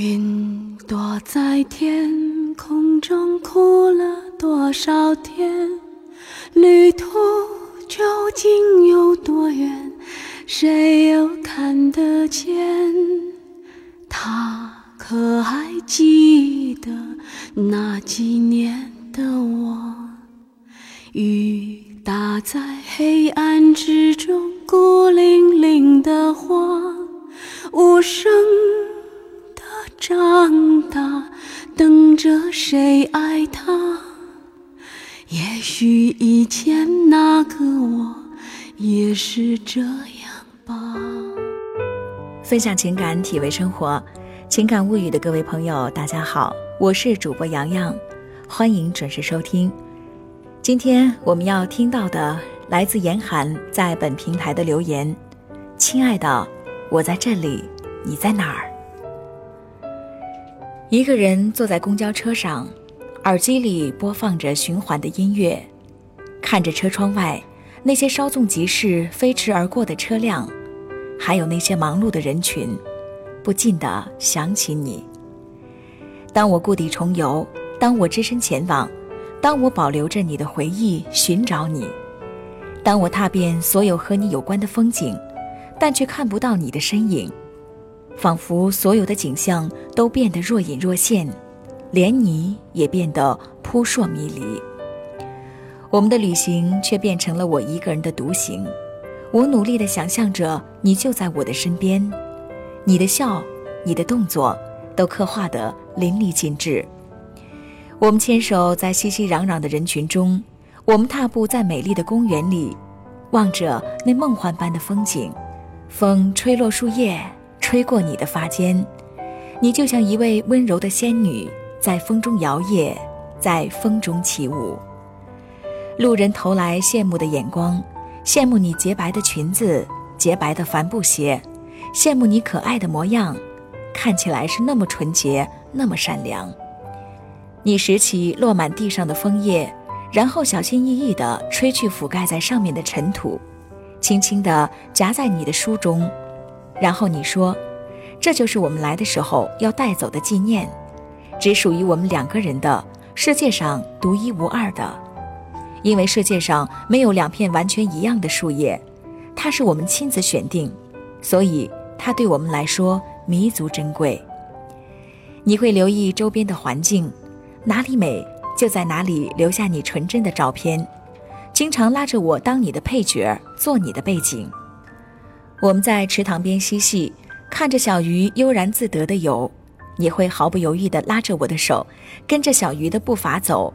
云朵在天空中哭了多少天？旅途究竟有多远？谁又看得见？他可还记得那几年的我？雨打在黑暗之中，孤零零的花，无声长大，等着谁爱他？也许以前那个我也是这样吧。分享情感，体味生活，情感物语的各位朋友，大家好，我是主播洋洋，欢迎准时收听。今天我们要听到的来自严寒在本平台的留言：“亲爱的，我在这里，你在哪儿？”一个人坐在公交车上，耳机里播放着循环的音乐，看着车窗外那些稍纵即逝、飞驰而过的车辆，还有那些忙碌的人群，不禁的想起你。当我故地重游，当我只身前往。当我保留着你的回忆，寻找你；当我踏遍所有和你有关的风景，但却看不到你的身影，仿佛所有的景象都变得若隐若现，连你也变得扑朔迷离。我们的旅行却变成了我一个人的独行。我努力地想象着你就在我的身边，你的笑，你的动作，都刻画得淋漓尽致。我们牵手在熙熙攘攘的人群中，我们踏步在美丽的公园里，望着那梦幻般的风景。风吹落树叶，吹过你的发间，你就像一位温柔的仙女，在风中摇曳，在风中起舞。路人投来羡慕的眼光，羡慕你洁白的裙子、洁白的帆布鞋，羡慕你可爱的模样，看起来是那么纯洁，那么善良。你拾起落满地上的枫叶，然后小心翼翼地吹去覆盖在上面的尘土，轻轻地夹在你的书中，然后你说：“这就是我们来的时候要带走的纪念，只属于我们两个人的，世界上独一无二的。因为世界上没有两片完全一样的树叶，它是我们亲自选定，所以它对我们来说弥足珍贵。你会留意周边的环境。”哪里美，就在哪里留下你纯真的照片。经常拉着我当你的配角，做你的背景。我们在池塘边嬉戏，看着小鱼悠然自得的游，你会毫不犹豫地拉着我的手，跟着小鱼的步伐走。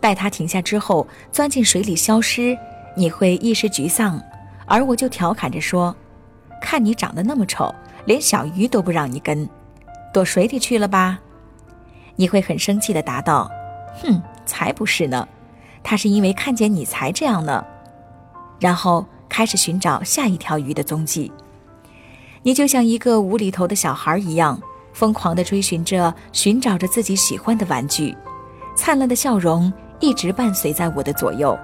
待它停下之后，钻进水里消失，你会一时沮丧，而我就调侃着说：“看你长得那么丑，连小鱼都不让你跟，躲水里去了吧。”你会很生气地答道：“哼，才不是呢，他是因为看见你才这样呢。”然后开始寻找下一条鱼的踪迹。你就像一个无厘头的小孩一样，疯狂地追寻着、寻找着自己喜欢的玩具，灿烂的笑容一直伴随在我的左右。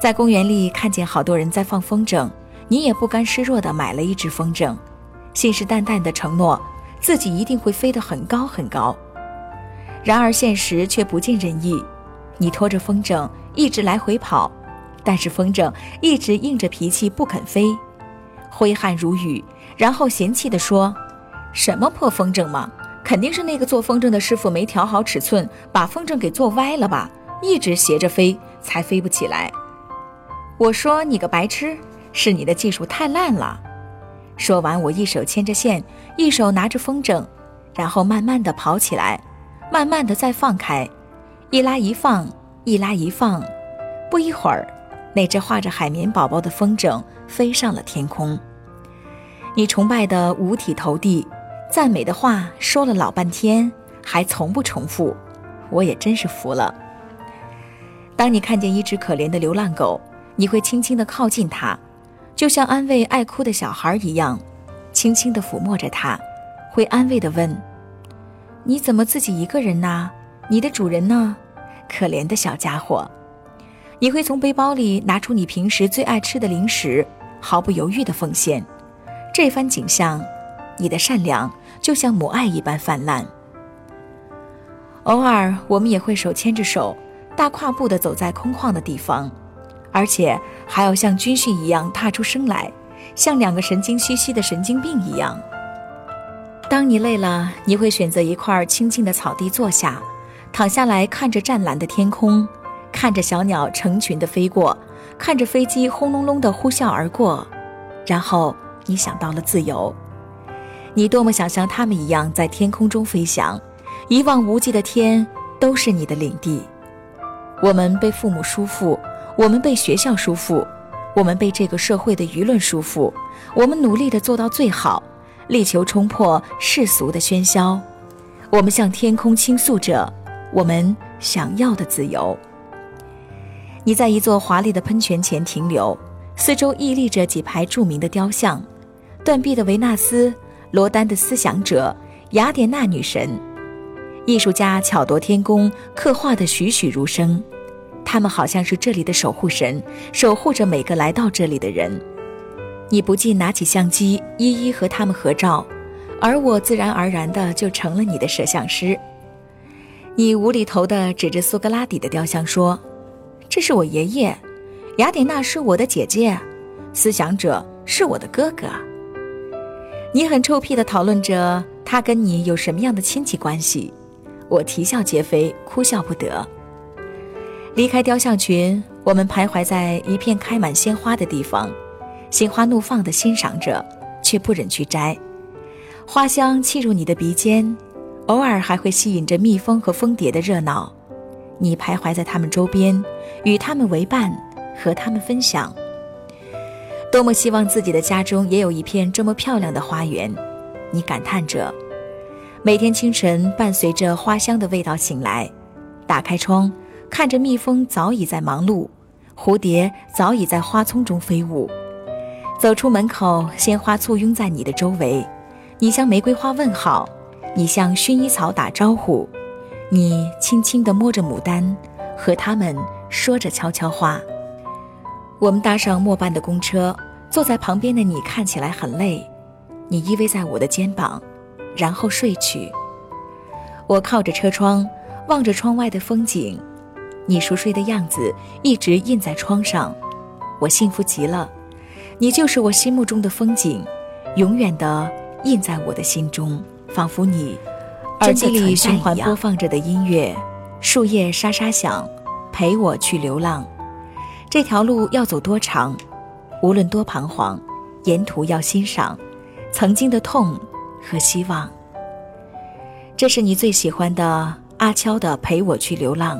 在公园里看见好多人在放风筝，你也不甘示弱地买了一只风筝，信誓旦旦地承诺自己一定会飞得很高很高。然而现实却不尽人意，你拖着风筝一直来回跑，但是风筝一直硬着脾气不肯飞，挥汗如雨，然后嫌弃地说：“什么破风筝嘛，肯定是那个做风筝的师傅没调好尺寸，把风筝给做歪了吧，一直斜着飞才飞不起来。”我说：“你个白痴，是你的技术太烂了。”说完，我一手牵着线，一手拿着风筝，然后慢慢地跑起来。慢慢的再放开，一拉一放，一拉一放，不一会儿，那只画着海绵宝宝的风筝飞上了天空。你崇拜的五体投地，赞美的话说了老半天，还从不重复，我也真是服了。当你看见一只可怜的流浪狗，你会轻轻地靠近它，就像安慰爱哭的小孩一样，轻轻地抚摸着它，会安慰地问。你怎么自己一个人呢？你的主人呢？可怜的小家伙！你会从背包里拿出你平时最爱吃的零食，毫不犹豫地奉献。这番景象，你的善良就像母爱一般泛滥。偶尔，我们也会手牵着手，大跨步地走在空旷的地方，而且还要像军训一样踏出声来，像两个神经兮兮的神经病一样。当你累了，你会选择一块清静的草地坐下，躺下来看着湛蓝的天空，看着小鸟成群的飞过，看着飞机轰隆隆的呼啸而过，然后你想到了自由。你多么想像他们一样在天空中飞翔。一望无际的天都是你的领地。我们被父母束缚，我们被学校束缚，我们被这个社会的舆论束缚。我们努力的做到最好，力求冲破世俗的喧嚣。我们向天空倾诉着我们想要的自由。你在一座华丽的喷泉前停留，四周屹立着几排著名的雕像：断臂的维纳斯、罗丹的思想者、雅典娜女神。艺术家巧夺天工，刻画的栩栩如生。他们好像是这里的守护神，守护着每个来到这里的人。你不禁拿起相机，一一和他们合照，而我自然而然的就成了你的摄像师。你无厘头的指着苏格拉底的雕像说：“这是我爷爷，雅典娜是我的姐姐，思想者是我的哥哥。”你很臭屁的讨论着他跟你有什么样的亲戚关系。我啼笑皆非，哭笑不得。离开雕像群，我们徘徊在一片开满鲜花的地方，心花怒放地欣赏着，却不忍去摘。花香沁入你的鼻尖，偶尔还会吸引着蜜蜂和蜂蝶的热闹。你徘徊在他们周边，与他们为伴，和他们分享。多么希望自己的家中也有一片这么漂亮的花园！你感叹着。每天清晨，伴随着花香的味道醒来，打开窗，看着蜜蜂早已在忙碌，蝴蝶早已在花丛中飞舞。走出门口，鲜花簇拥在你的周围，你向玫瑰花问好，你向薰衣草打招呼，你轻轻地摸着牡丹，和他们说着悄悄话。我们搭上末班的公车，坐在旁边的你看起来很累，你依偎在我的肩膀。然后睡去。我靠着车窗，望着窗外的风景，你熟睡的样子一直印在窗上。我幸福极了，你就是我心目中的风景，永远的印在我的心中，仿佛你耳机里循环播放着的音乐，树叶沙沙响，陪我去流浪。这条路要走多长？无论多彷徨，沿途要欣赏曾经的痛。和希望，这是你最喜欢的阿悄的《陪我去流浪》。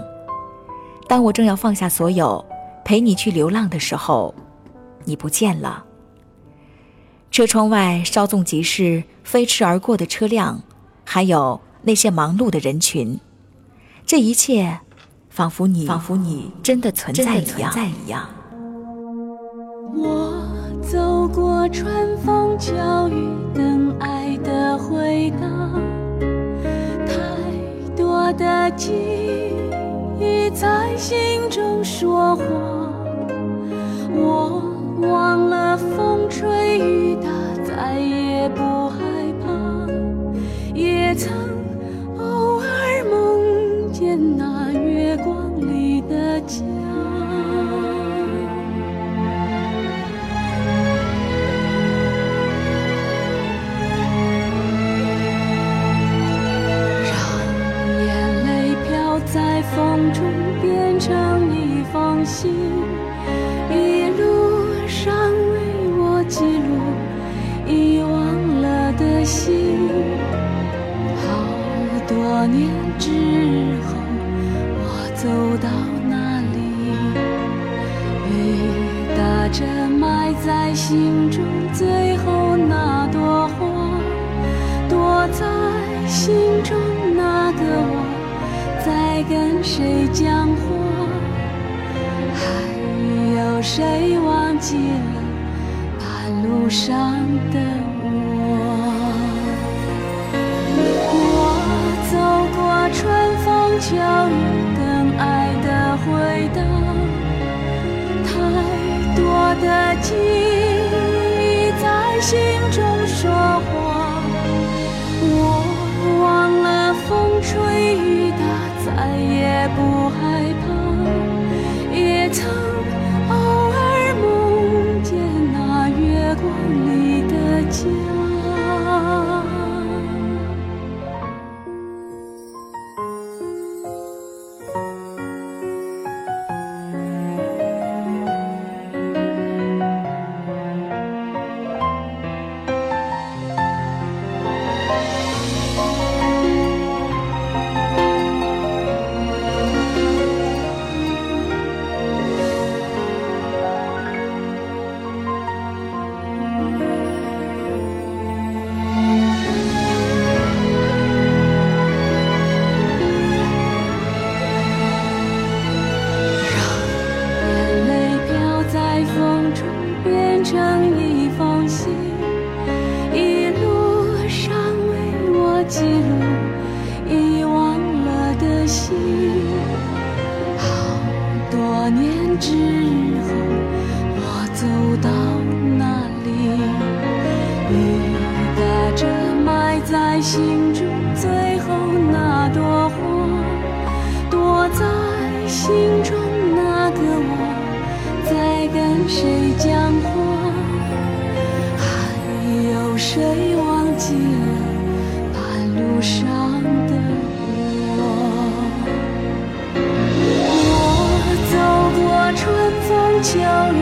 当我正要放下所有，陪你去流浪的时候，你不见了。车窗外稍纵即逝、飞驰而过的车辆，还有那些忙碌的人群，这一切，仿佛你，仿佛你真的存在一样。我走过春风秋雨，等爱的回答。太多的记忆在心中说话，我忘了风吹雨打，再也不害怕。也曾在心中最后那朵花，躲在心中那个我，在跟谁讲话？还有谁忘记了半路上的我？我走过春风秋雨，的记忆生一封信一路上为我记录遗忘了的心好多年之后我走到哪里。雨打着埋在心中最后那朵花躲在心中那个我在跟谁讲谁忘记了半路上的我？我走过春风秋雨